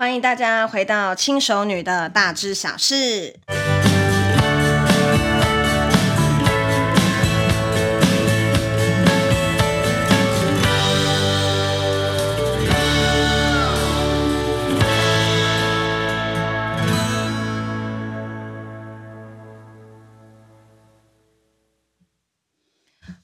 欢迎大家回到轻熟女的大知小事。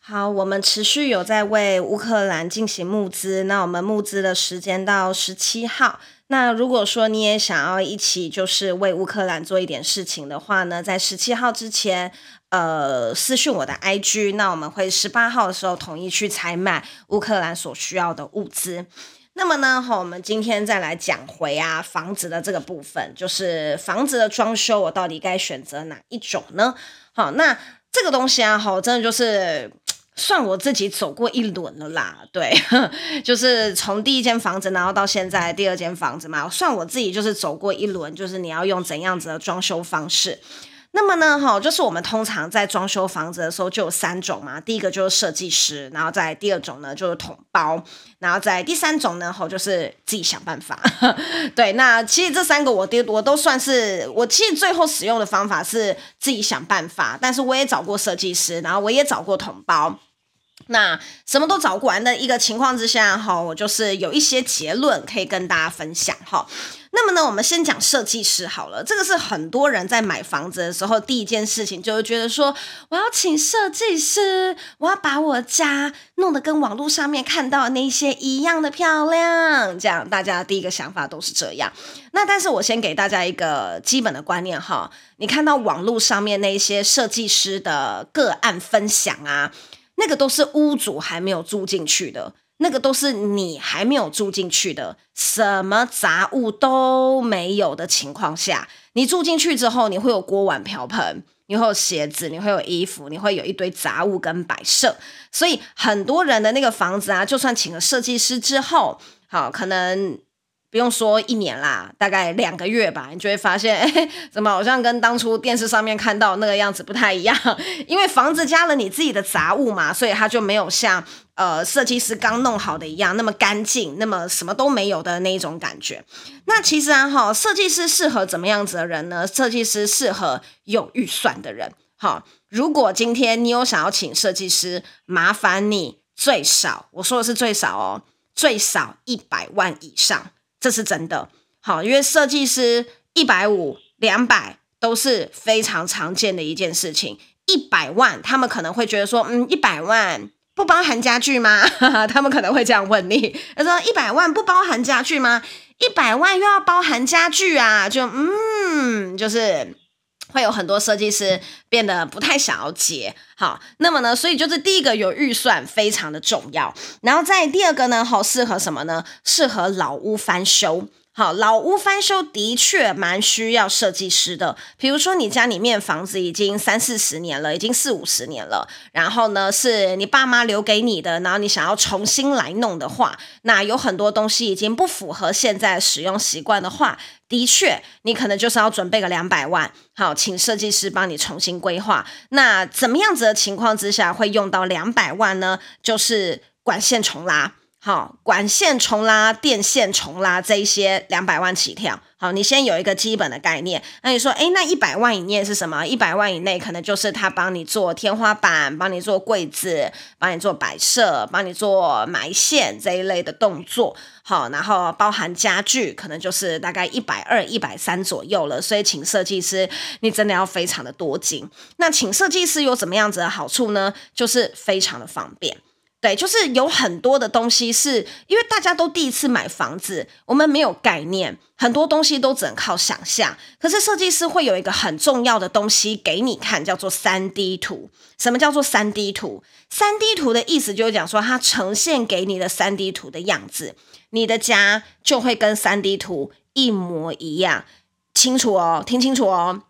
好，我们持续有在为乌克兰进行募资，那我们募资的时间到十七号。那如果说你也想要一起就是为乌克兰做一点事情的话呢，在十七号之前，呃，私讯我的 IG，那我们会十八号的时候统一去采买乌克兰所需要的物资。那么呢，好，我们今天再来讲回啊房子的这个部分，就是房子的装修，我到底该选择哪一种呢？好，那这个东西啊，好，真的就是。算我自己走过一轮了啦，对，就是从第一间房子，然后到现在第二间房子嘛，算我自己就是走过一轮，就是你要用怎样子的装修方式。那么呢，哈，就是我们通常在装修房子的时候就有三种嘛，第一个就是设计师，然后在第二种呢就是统包，然后在第三种呢，哈，就是自己想办法。对，那其实这三个我我都算是，我其实最后使用的方法是自己想办法，但是我也找过设计师，然后我也找过统包。那什么都找过完的一个情况之下，哈，我就是有一些结论可以跟大家分享，哈。那么呢，我们先讲设计师好了。这个是很多人在买房子的时候第一件事情，就是觉得说，我要请设计师，我要把我家弄得跟网络上面看到的那些一样的漂亮。这样，大家第一个想法都是这样。那但是我先给大家一个基本的观念哈，你看到网络上面那些设计师的个案分享啊。那个都是屋主还没有住进去的，那个都是你还没有住进去的，什么杂物都没有的情况下，你住进去之后，你会有锅碗瓢盆，你会有鞋子，你会有衣服，你会有一堆杂物跟摆设，所以很多人的那个房子啊，就算请了设计师之后，好，可能。不用说一年啦，大概两个月吧，你就会发现，哎，怎么好像跟当初电视上面看到那个样子不太一样？因为房子加了你自己的杂物嘛，所以它就没有像呃设计师刚弄好的一样那么干净，那么什么都没有的那一种感觉。那其实啊，哈，设计师适合怎么样子的人呢？设计师适合有预算的人。好，如果今天你有想要请设计师，麻烦你最少，我说的是最少哦，最少一百万以上。这是真的，好，因为设计师一百五、两百都是非常常见的一件事情。一百万，他们可能会觉得说，嗯，一百万不包含家具吗？他们可能会这样问你。他说，一百万不包含家具吗？一百万又要包含家具啊？就嗯，就是会有很多设计师变得不太想要接。好，那么呢，所以就是第一个有预算非常的重要，然后在第二个呢，好，适合什么呢？适合老屋翻修。好，老屋翻修的确蛮需要设计师的。比如说，你家里面房子已经三四十年了，已经四五十年了，然后呢，是你爸妈留给你的，然后你想要重新来弄的话，那有很多东西已经不符合现在使用习惯的话，的确，你可能就是要准备个两百万，好，请设计师帮你重新规划。那怎么样子的情况之下会用到两百万呢？就是管线重拉。好，管线重拉、电线重拉这一些两百万起跳。好，你先有一个基本的概念。那你说，诶，那一百万以内是什么？一百万以内可能就是他帮你做天花板、帮你做柜子、帮你做摆设、帮你做埋线这一类的动作。好，然后包含家具，可能就是大概一百二、一百三左右了。所以，请设计师，你真的要非常的多金。那请设计师有怎么样子的好处呢？就是非常的方便。对，就是有很多的东西是因为大家都第一次买房子，我们没有概念，很多东西都只能靠想象。可是设计师会有一个很重要的东西给你看，叫做三 D 图。什么叫做三 D 图？三 D 图的意思就是讲说，它呈现给你的三 D 图的样子，你的家就会跟三 D 图一模一样。清楚哦，听清楚哦，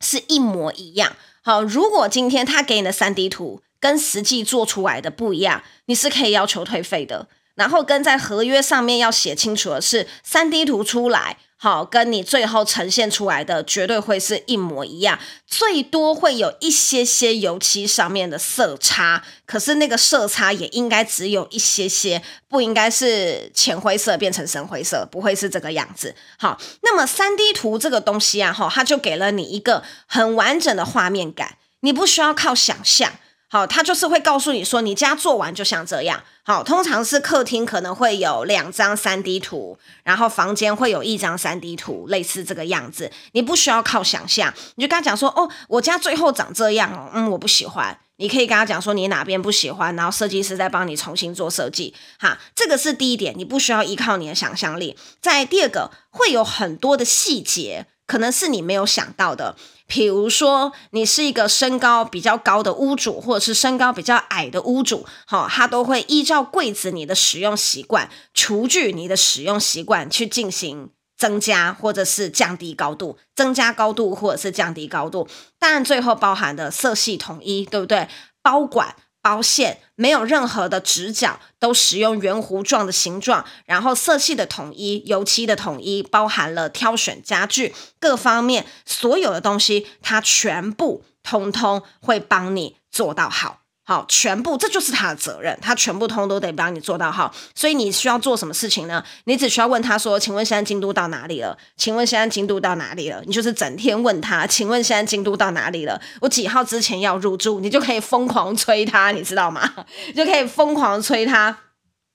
是一模一样。好，如果今天他给你的三 D 图，跟实际做出来的不一样，你是可以要求退费的。然后跟在合约上面要写清楚的是，三 D 图出来，好，跟你最后呈现出来的绝对会是一模一样，最多会有一些些油漆上面的色差，可是那个色差也应该只有一些些，不应该是浅灰色变成深灰色，不会是这个样子。好，那么 3D 图这个东西啊，哈，它就给了你一个很完整的画面感，你不需要靠想象。好，他就是会告诉你说，你家做完就像这样。好，通常是客厅可能会有两张 3D 图，然后房间会有一张 3D 图，类似这个样子。你不需要靠想象，你就跟他讲说，哦，我家最后长这样，嗯，我不喜欢。你可以跟他讲说你哪边不喜欢，然后设计师再帮你重新做设计。哈，这个是第一点，你不需要依靠你的想象力。在第二个，会有很多的细节，可能是你没有想到的。比如说，你是一个身高比较高的屋主，或者是身高比较矮的屋主，好，他都会依照柜子你的使用习惯、厨具你的使用习惯去进行增加或者是降低高度，增加高度或者是降低高度，当然最后包含的色系统一，对不对？包管。凹陷没有任何的直角，都使用圆弧状的形状，然后色系的统一，油漆的统一，包含了挑选家具各方面所有的东西，它全部通通会帮你做到好。好，全部这就是他的责任，他全部通都得帮你做到好。所以你需要做什么事情呢？你只需要问他说：“请问现在进度到哪里了？请问现在进度到哪里了？”你就是整天问他：“请问现在进度到哪里了？我几号之前要入住？”你就可以疯狂催他，你知道吗？就可以疯狂催他。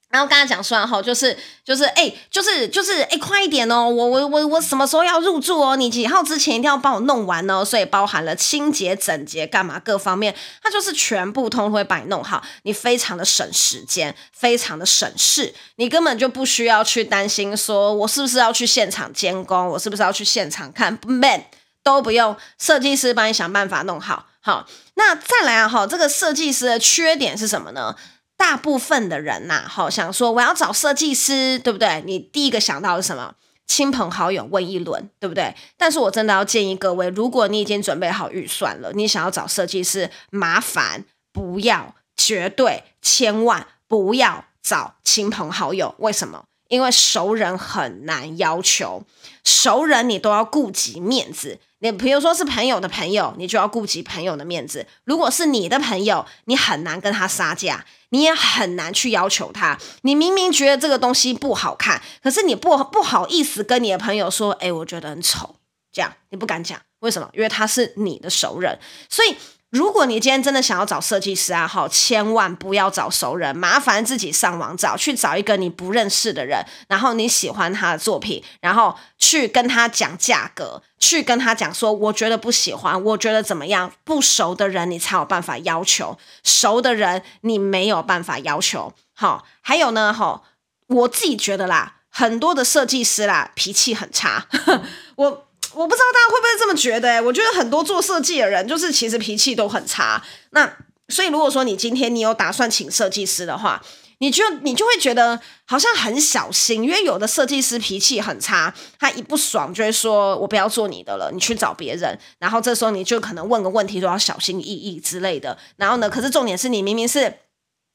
然后刚才讲说哈，就是就是哎，就是就是哎，快一点哦！我我我我什么时候要入住哦？你几号之前一定要帮我弄完哦。所以包含了清洁、整洁、干嘛各方面，它就是全部通会把你弄好。你非常的省时间，非常的省事，你根本就不需要去担心说我是不是要去现场监工，我是不是要去现场看，man 都不用，设计师帮你想办法弄好。好，那再来啊哈，这个设计师的缺点是什么呢？大部分的人呐、啊，好想说我要找设计师，对不对？你第一个想到的是什么？亲朋好友问一轮，对不对？但是我真的要建议各位，如果你已经准备好预算了，你想要找设计师，麻烦不要，绝对千万不要找亲朋好友。为什么？因为熟人很难要求，熟人你都要顾及面子。你比如说是朋友的朋友，你就要顾及朋友的面子。如果是你的朋友，你很难跟他杀价，你也很难去要求他。你明明觉得这个东西不好看，可是你不不好意思跟你的朋友说，诶，我觉得很丑，这样你不敢讲，为什么？因为他是你的熟人，所以。如果你今天真的想要找设计师啊，好，千万不要找熟人，麻烦自己上网找，去找一个你不认识的人，然后你喜欢他的作品，然后去跟他讲价格，去跟他讲说，我觉得不喜欢，我觉得怎么样？不熟的人你才有办法要求，熟的人你没有办法要求。好，还有呢，哈，我自己觉得啦，很多的设计师啦，脾气很差，我。我不知道大家会不会这么觉得？欸，我觉得很多做设计的人，就是其实脾气都很差。那所以如果说你今天你有打算请设计师的话，你就你就会觉得好像很小心，因为有的设计师脾气很差，他一不爽就会说：“我不要做你的了，你去找别人。”然后这时候你就可能问个问题都要小心翼翼之类的。然后呢，可是重点是你明明是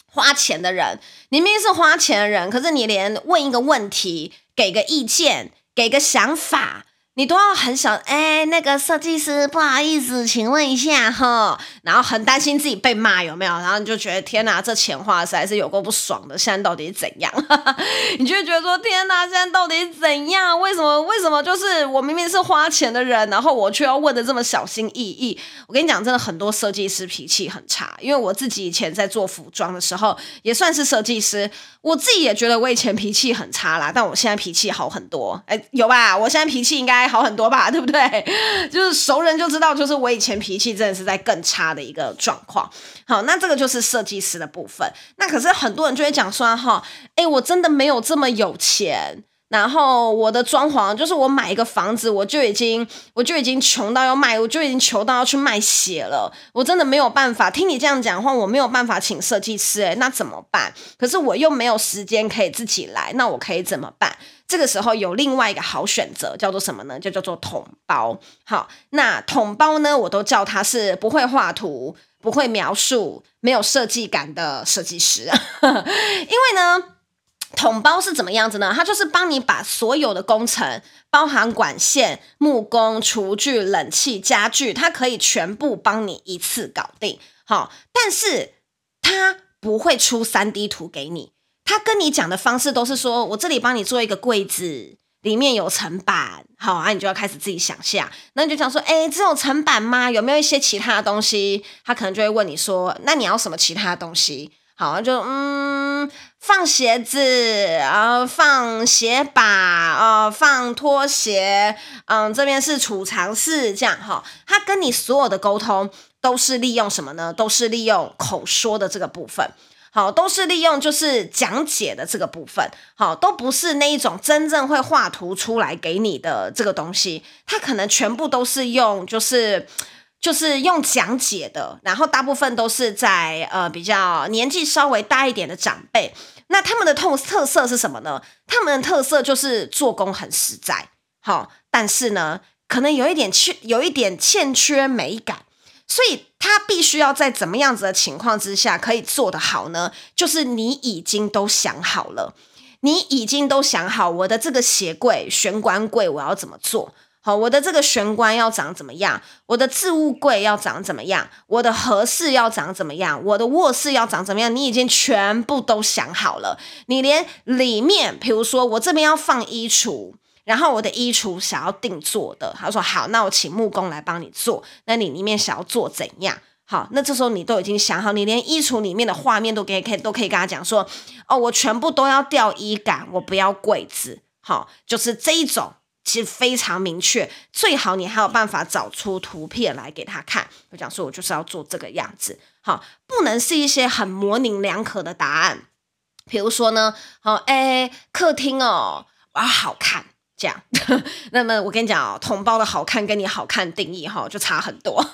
花钱的人，你明明是花钱的人，可是你连问一个问题、给个意见、给个想法。你都要很想，哎，那个设计师，不好意思，请问一下哈，然后很担心自己被骂有没有？然后你就觉得天哪，这钱花的实在是有够不爽的。现在到底是怎样？你就觉得说天哪，现在到底是怎样？为什么？为什么？就是我明明是花钱的人，然后我却要问的这么小心翼翼。我跟你讲，真的很多设计师脾气很差，因为我自己以前在做服装的时候也算是设计师，我自己也觉得我以前脾气很差啦，但我现在脾气好很多。哎，有吧？我现在脾气应该。好很多吧，对不对？就是熟人就知道，就是我以前脾气真的是在更差的一个状况。好，那这个就是设计师的部分。那可是很多人就会讲说，哈，哎，我真的没有这么有钱。然后我的装潢就是我买一个房子，我就已经我就已经穷到要卖，我就已经穷到要去卖血了。我真的没有办法听你这样讲话，我没有办法请设计师，诶，那怎么办？可是我又没有时间可以自己来，那我可以怎么办？这个时候有另外一个好选择，叫做什么呢？就叫做桶包。好，那桶包呢，我都叫他是不会画图、不会描述、没有设计感的设计师，因为呢。统包是怎么样子呢？它就是帮你把所有的工程，包含管线、木工、厨具、冷气、家具，它可以全部帮你一次搞定。好，但是它不会出 3D 图给你，它跟你讲的方式都是说，我这里帮你做一个柜子，里面有层板，好啊，你就要开始自己想象。那你就想说，哎，这种层板吗？有没有一些其他的东西？他可能就会问你说，那你要什么其他的东西？好，就嗯，放鞋子，然后放鞋把，呃，放拖鞋，嗯，这边是储藏室，这样哈。他跟你所有的沟通都是利用什么呢？都是利用口说的这个部分，好，都是利用就是讲解的这个部分，好，都不是那一种真正会画图出来给你的这个东西，他可能全部都是用就是。就是用讲解的，然后大部分都是在呃比较年纪稍微大一点的长辈。那他们的特特色是什么呢？他们的特色就是做工很实在，好，但是呢，可能有一点缺，有一点欠缺美感，所以他必须要在怎么样子的情况之下可以做得好呢？就是你已经都想好了，你已经都想好我的这个鞋柜、玄关柜我要怎么做。好，我的这个玄关要长怎么样？我的置物柜要长怎么样？我的和室要长怎么样？我的卧室要长怎么样？你已经全部都想好了，你连里面，比如说我这边要放衣橱，然后我的衣橱想要定做的，他说好，那我请木工来帮你做。那你里面想要做怎样？好，那这时候你都已经想好，你连衣橱里面的画面都可以，可以都可以跟他讲说，哦，我全部都要吊衣杆，我不要柜子。好，就是这一种。其实非常明确，最好你还有办法找出图片来给他看。我讲说，我就是要做这个样子，好，不能是一些很模棱两可的答案。比如说呢，好，哎，客厅哦，我要好看。这样，那么我跟你讲哦，同胞的好看跟你好看定义哈就差很多，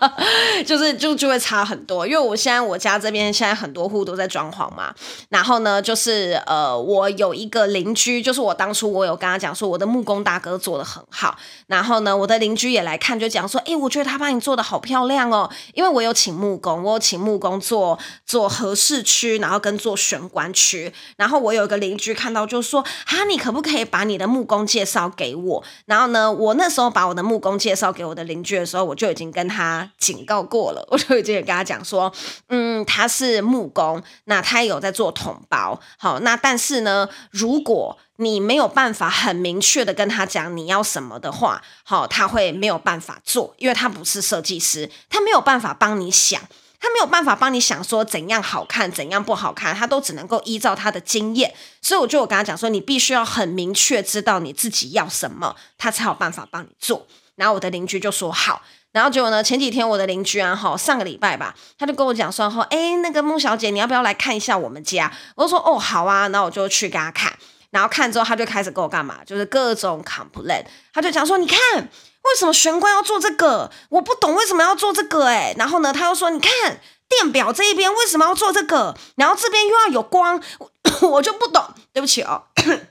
就是就就会差很多。因为我现在我家这边现在很多户都在装潢嘛，然后呢，就是呃，我有一个邻居，就是我当初我有跟他讲说，我的木工大哥做的很好，然后呢，我的邻居也来看，就讲说，哎，我觉得他帮你做的好漂亮哦，因为我有请木工，我有请木工做做合适区，然后跟做玄关区，然后我有一个邻居看到就说，哈，你可不可以把你的木工介绍给我，然后呢，我那时候把我的木工介绍给我的邻居的时候，我就已经跟他警告过了，我就已经跟他讲说，嗯，他是木工，那他有在做统包，好，那但是呢，如果你没有办法很明确的跟他讲你要什么的话，好，他会没有办法做，因为他不是设计师，他没有办法帮你想。他没有办法帮你想说怎样好看，怎样不好看，他都只能够依照他的经验。所以我就我跟他讲说，你必须要很明确知道你自己要什么，他才有办法帮你做。然后我的邻居就说好。然后结果呢，前几天我的邻居啊，哈，上个礼拜吧，他就跟我讲说，哈，哎，那个孟小姐，你要不要来看一下我们家？我就说，哦，好啊。然后我就去给他看。然后看之后，他就开始跟我干嘛？就是各种 complain。他就讲说，你看。为什么玄关要做这个？我不懂为什么要做这个哎。然后呢，他又说：“你看电表这一边为什么要做这个？然后这边又要有光，我，就不懂。对不起哦，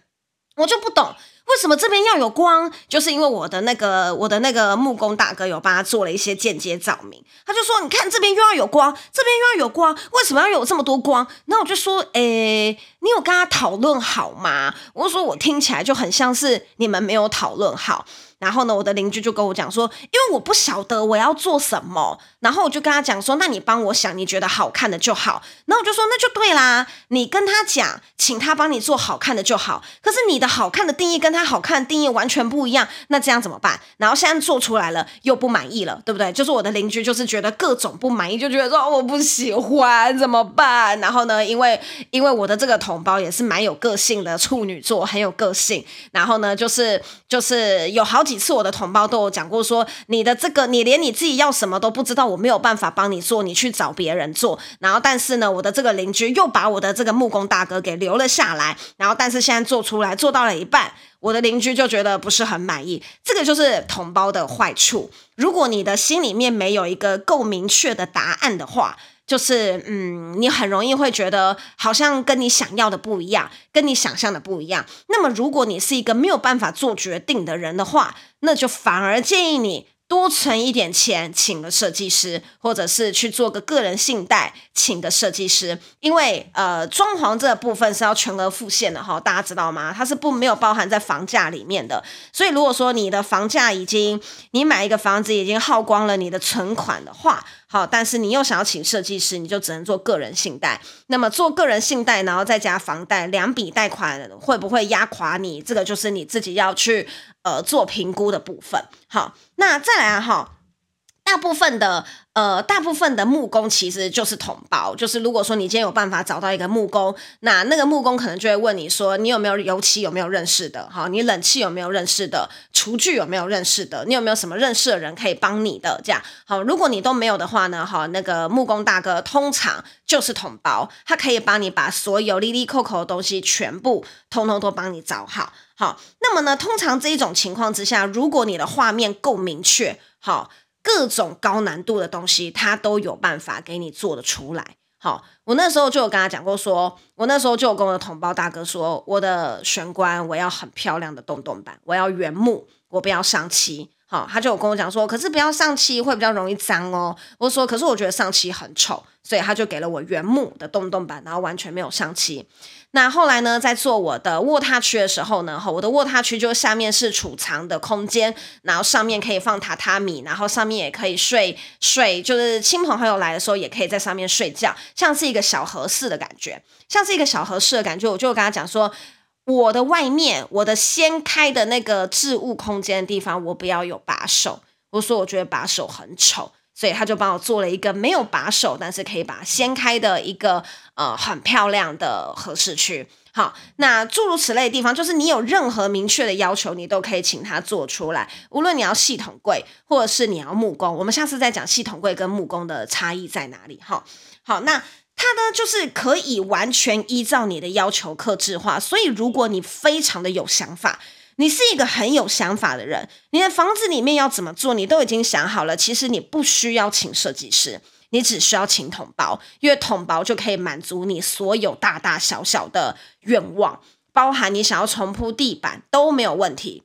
我就不懂为什么这边要有光，就是因为我的那个我的那个木工大哥有帮他做了一些间接照明。他就说：你看这边又要有光，这边又要有光，为什么要有这么多光？那我就说：诶，你有跟他讨论好吗？我就说我听起来就很像是你们没有讨论好。”然后呢，我的邻居就跟我讲说，因为我不晓得我要做什么，然后我就跟他讲说，那你帮我想，你觉得好看的就好。然后我就说，那就对啦，你跟他讲，请他帮你做好看的就好。可是你的好看的定义跟他好看的定义完全不一样，那这样怎么办？然后现在做出来了又不满意了，对不对？就是我的邻居就是觉得各种不满意，就觉得说我不喜欢怎么办？然后呢，因为因为我的这个同胞也是蛮有个性的处女座，很有个性。然后呢，就是就是有好几。几次我的同胞都有讲过说，你的这个你连你自己要什么都不知道，我没有办法帮你做，你去找别人做。然后但是呢，我的这个邻居又把我的这个木工大哥给留了下来。然后但是现在做出来做到了一半，我的邻居就觉得不是很满意。这个就是同胞的坏处。如果你的心里面没有一个够明确的答案的话。就是嗯，你很容易会觉得好像跟你想要的不一样，跟你想象的不一样。那么，如果你是一个没有办法做决定的人的话，那就反而建议你多存一点钱，请个设计师，或者是去做个个人信贷，请个设计师。因为呃，装潢这个部分是要全额付现的哈，大家知道吗？它是不没有包含在房价里面的。所以如果说你的房价已经，你买一个房子已经耗光了你的存款的话，好，但是你又想要请设计师，你就只能做个人信贷。那么做个人信贷，然后再加房贷，两笔贷款会不会压垮你？这个就是你自己要去。呃，做评估的部分，好，那再来啊，哈，大部分的呃，大部分的木工其实就是统包，就是如果说你今天有办法找到一个木工，那那个木工可能就会问你说，你有没有油漆有没有认识的，哈，你冷气有没有认识的，厨具有没有认识的，你有没有什么认识的人可以帮你的，这样，好，如果你都没有的话呢，哈，那个木工大哥通常就是统包，他可以帮你把所有哩哩扣扣的东西全部通通都帮你找好。好，那么呢，通常这一种情况之下，如果你的画面够明确，好，各种高难度的东西，他都有办法给你做得出来。好，我那时候就有跟他讲过说，我那时候就有跟我的同胞大哥说，我的玄关我要很漂亮的洞洞板，我要原木，我不要上漆。好，他就有跟我讲说，可是不要上漆会比较容易脏哦。我说，可是我觉得上漆很丑，所以他就给了我原木的洞洞板，然后完全没有上漆。那后来呢，在做我的卧榻区的时候呢，我的卧榻区就下面是储藏的空间，然后上面可以放榻榻米，然后上面也可以睡睡，就是亲朋好友来的时候也可以在上面睡觉，像是一个小和室的感觉，像是一个小和室的感觉。我就跟他讲说，我的外面，我的掀开的那个置物空间的地方，我不要有把手。我说我觉得把手很丑。所以他就帮我做了一个没有把手，但是可以把它掀开的一个呃很漂亮的合适区。好，那诸如此类的地方，就是你有任何明确的要求，你都可以请他做出来。无论你要系统柜，或者是你要木工，我们下次再讲系统柜跟木工的差异在哪里。哈，好，那它呢就是可以完全依照你的要求刻制化。所以如果你非常的有想法。你是一个很有想法的人，你的房子里面要怎么做，你都已经想好了。其实你不需要请设计师，你只需要请统包，因为统包就可以满足你所有大大小小的愿望，包含你想要重铺地板都没有问题，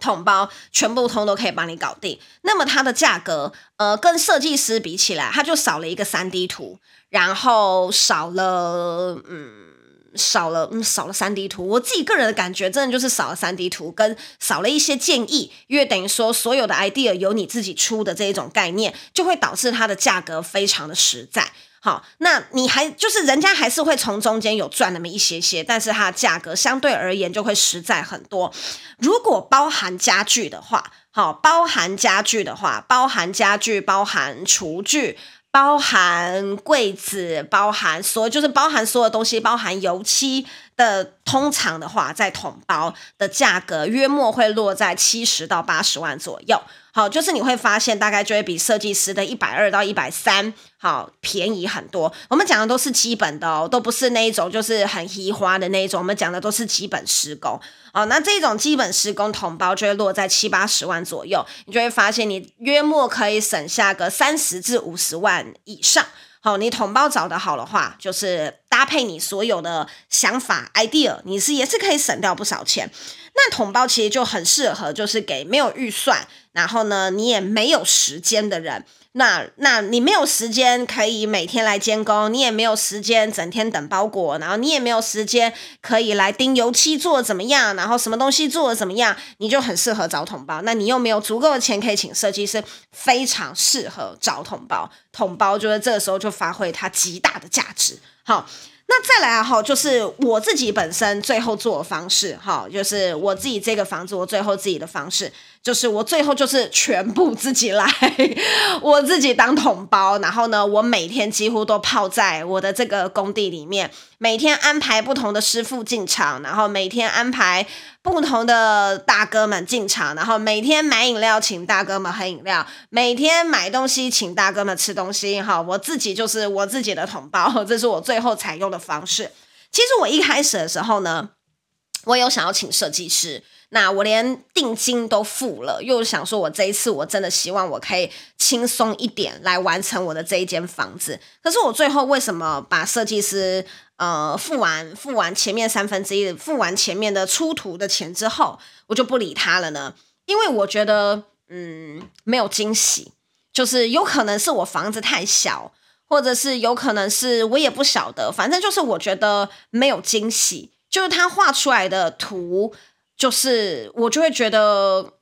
统包全部通都可以帮你搞定。那么它的价格，呃，跟设计师比起来，它就少了一个 3D 图，然后少了，嗯。少了，嗯，少了三 D 图。我自己个人的感觉，真的就是少了三 D 图，跟少了一些建议，因为等于说所有的 idea 由你自己出的这一种概念，就会导致它的价格非常的实在。好，那你还就是人家还是会从中间有赚那么一些些，但是它的价格相对而言就会实在很多。如果包含家具的话，好，包含家具的话，包含家具，包含厨具。包含柜子，包含所，就是包含所有东西，包含油漆的，通常的话，在桶包的价格约莫会落在七十到八十万左右。好，就是你会发现大概就会比设计师的一百二到一百三，好，便宜很多。我们讲的都是基本的哦，都不是那一种就是很稀花的那一种。我们讲的都是基本施工。哦，那这种基本施工同包就会落在七八十万左右，你就会发现你约莫可以省下个三十至五十万以上。好，你统包找得好的话，就是搭配你所有的想法 idea，你是也是可以省掉不少钱。那统包其实就很适合，就是给没有预算，然后呢，你也没有时间的人。那那你没有时间可以每天来监工，你也没有时间整天等包裹，然后你也没有时间可以来盯油漆做怎么样，然后什么东西做的怎么样，你就很适合找统包。那你又没有足够的钱可以请设计师，非常适合找统包。统包就是这个时候就发挥它极大的价值。好。那再来，哈，就是我自己本身最后做的方式，哈，就是我自己这个房子，我最后自己的方式。就是我最后就是全部自己来，我自己当桶包，然后呢，我每天几乎都泡在我的这个工地里面，每天安排不同的师傅进场，然后每天安排不同的大哥们进场，然后每天买饮料请大哥们喝饮料，每天买东西请大哥们吃东西，哈，我自己就是我自己的桶包，这是我最后采用的方式。其实我一开始的时候呢，我有想要请设计师。那我连定金都付了，又想说，我这一次我真的希望我可以轻松一点来完成我的这一间房子。可是我最后为什么把设计师呃付完付完前面三分之一，付完前面的出图的钱之后，我就不理他了呢？因为我觉得嗯，没有惊喜，就是有可能是我房子太小，或者是有可能是我也不晓得，反正就是我觉得没有惊喜，就是他画出来的图，就是我就会觉得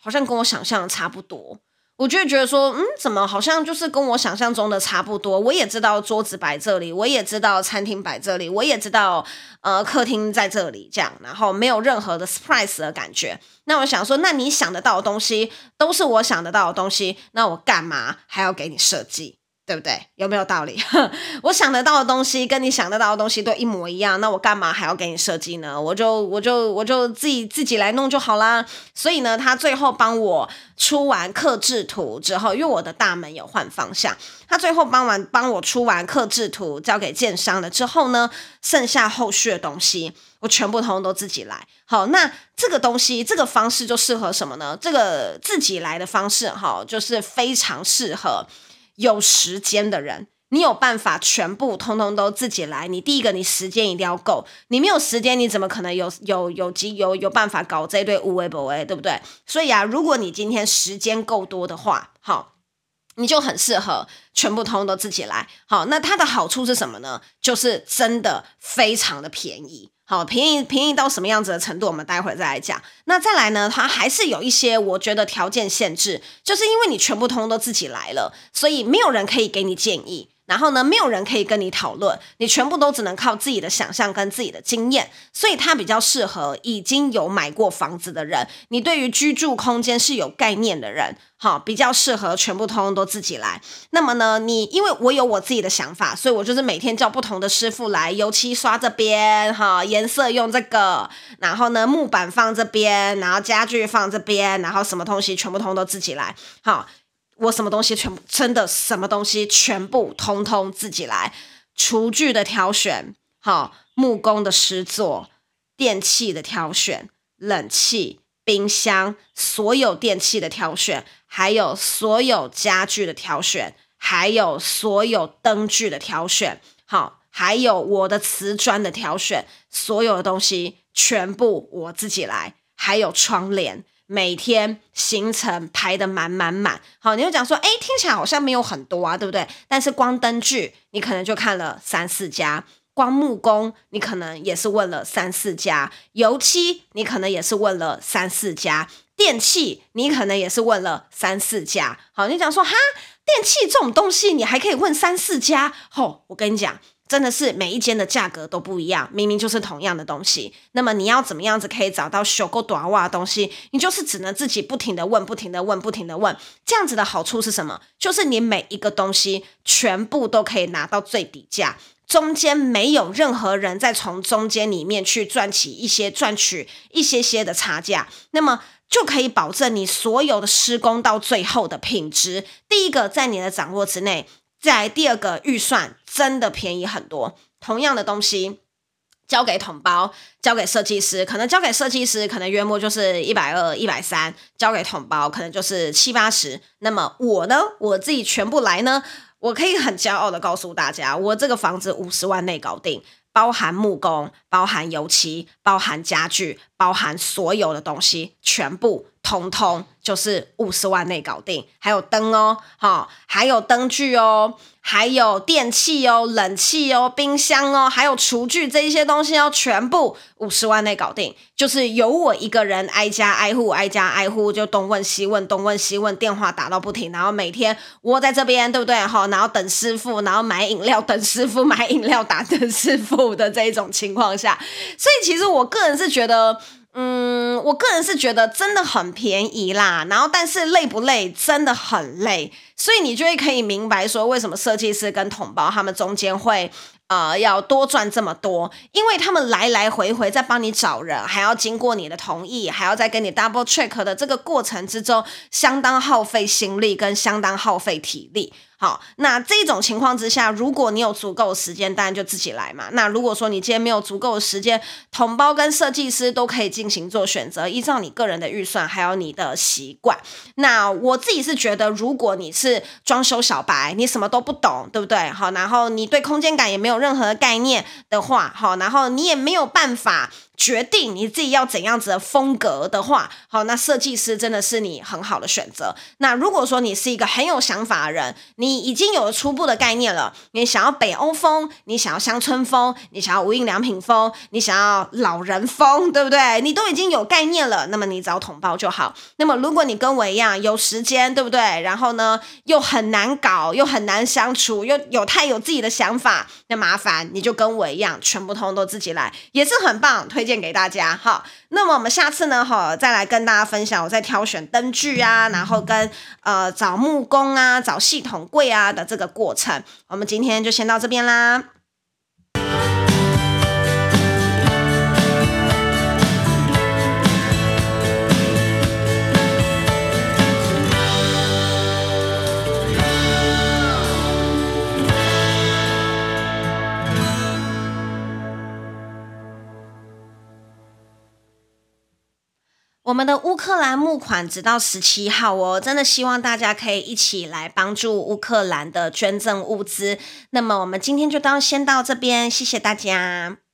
好像跟我想象的差不多。我就会觉得说，嗯，怎么好像就是跟我想象中的差不多？我也知道桌子摆这里，我也知道餐厅摆这里，我也知道呃客厅在这里，这样，然后没有任何的 surprise 的感觉。那我想说，那你想得到的东西都是我想得到的东西，那我干嘛还要给你设计？对不对？有没有道理？我想得到的东西跟你想得到的东西都一模一样，那我干嘛还要给你设计呢？我就我就我就自己自己来弄就好啦。所以呢，他最后帮我出完客制图之后，因为我的大门有换方向，他最后帮完帮我出完客制图交给建商了之后呢，剩下后续的东西我全部通通都自己来。好，那这个东西这个方式就适合什么呢？这个自己来的方式哈，就是非常适合。有时间的人，你有办法全部通通都自己来。你第一个，你时间一定要够。你没有时间，你怎么可能有有有机有有办法搞这一堆无为不为，对不对？所以啊，如果你今天时间够多的话，好，你就很适合全部通通都自己来。好，那它的好处是什么呢？就是真的非常的便宜。好，便宜便宜到什么样子的程度？我们待会儿再来讲。那再来呢？它还是有一些我觉得条件限制，就是因为你全部通通都自己来了，所以没有人可以给你建议。然后呢，没有人可以跟你讨论，你全部都只能靠自己的想象跟自己的经验，所以它比较适合已经有买过房子的人，你对于居住空间是有概念的人，好，比较适合全部通通都自己来。那么呢，你因为我有我自己的想法，所以我就是每天叫不同的师傅来，油漆刷这边，哈，颜色用这个，然后呢，木板放这边，然后家具放这边，然后什么东西全部通通都自己来，好。我什么东西全部真的什么东西全部通通自己来，厨具的挑选，好，木工的施作，电器的挑选，冷气、冰箱，所有电器的挑选，还有所有家具的挑选，还有所有灯具的挑选，好，还有我的瓷砖的挑选，所有的东西全部我自己来，还有窗帘。每天行程排得满满满，好，你就讲说，哎，听起来好像没有很多啊，对不对？但是光灯具，你可能就看了三四家；光木工，你可能也是问了三四家；油漆，你可能也是问了三四家；电器，你可能也是问了三四家。好，你讲说，哈，电器这种东西，你还可以问三四家？吼，我跟你讲。真的是每一间的价格都不一样，明明就是同样的东西，那么你要怎么样子可以找到修够短袜的东西？你就是只能自己不停的问，不停的问，不停的问。这样子的好处是什么？就是你每一个东西全部都可以拿到最底价，中间没有任何人在从中间里面去赚取一些赚取一些些的差价，那么就可以保证你所有的施工到最后的品质。第一个在你的掌握之内。再第二个预算真的便宜很多，同样的东西交给统包，交给设计师，可能交给设计师可能约莫就是一百二、一百三，交给统包可能就是七八十。那么我呢，我自己全部来呢，我可以很骄傲的告诉大家，我这个房子五十万内搞定，包含木工，包含油漆，包含家具，包含所有的东西，全部通通。就是五十万内搞定，还有灯哦，好，还有灯具哦，还有电器哦，冷气哦，冰箱哦，还有厨具这一些东西要，全部五十万内搞定。就是由我一个人挨家挨户，挨家挨户就东问西问，东问西问，电话打到不停，然后每天窝在这边，对不对？好，然后等师傅，然后买饮料，等师傅买饮料，打 等师傅的这一种情况下，所以其实我个人是觉得。嗯，我个人是觉得真的很便宜啦，然后但是累不累？真的很累，所以你就会可以明白说为什么设计师跟统包他们中间会呃要多赚这么多，因为他们来来回回在帮你找人，还要经过你的同意，还要再跟你 double check 的这个过程之中，相当耗费心力跟相当耗费体力。好，那这种情况之下，如果你有足够的时间，当然就自己来嘛。那如果说你今天没有足够的时间，同胞跟设计师都可以进行做选择，依照你个人的预算还有你的习惯。那我自己是觉得，如果你是装修小白，你什么都不懂，对不对？好，然后你对空间感也没有任何概念的话，好，然后你也没有办法。决定你自己要怎样子的风格的话，好，那设计师真的是你很好的选择。那如果说你是一个很有想法的人，你已经有了初步的概念了，你想要北欧风，你想要乡村风，你想要无印良品风，你想要老人风，对不对？你都已经有概念了，那么你找统包就好。那么如果你跟我一样有时间，对不对？然后呢，又很难搞，又很难相处，又有太有自己的想法，那麻烦你就跟我一样，全部通通都自己来，也是很棒，推荐给大家。哈，那么我们下次呢，哈，再来跟大家分享我在挑选灯具啊，然后跟呃找木工啊、找系统柜啊的这个过程。我们今天就先到这边啦。我们的乌克兰募款直到十七号哦，真的希望大家可以一起来帮助乌克兰的捐赠物资。那么我们今天就到先到这边，谢谢大家。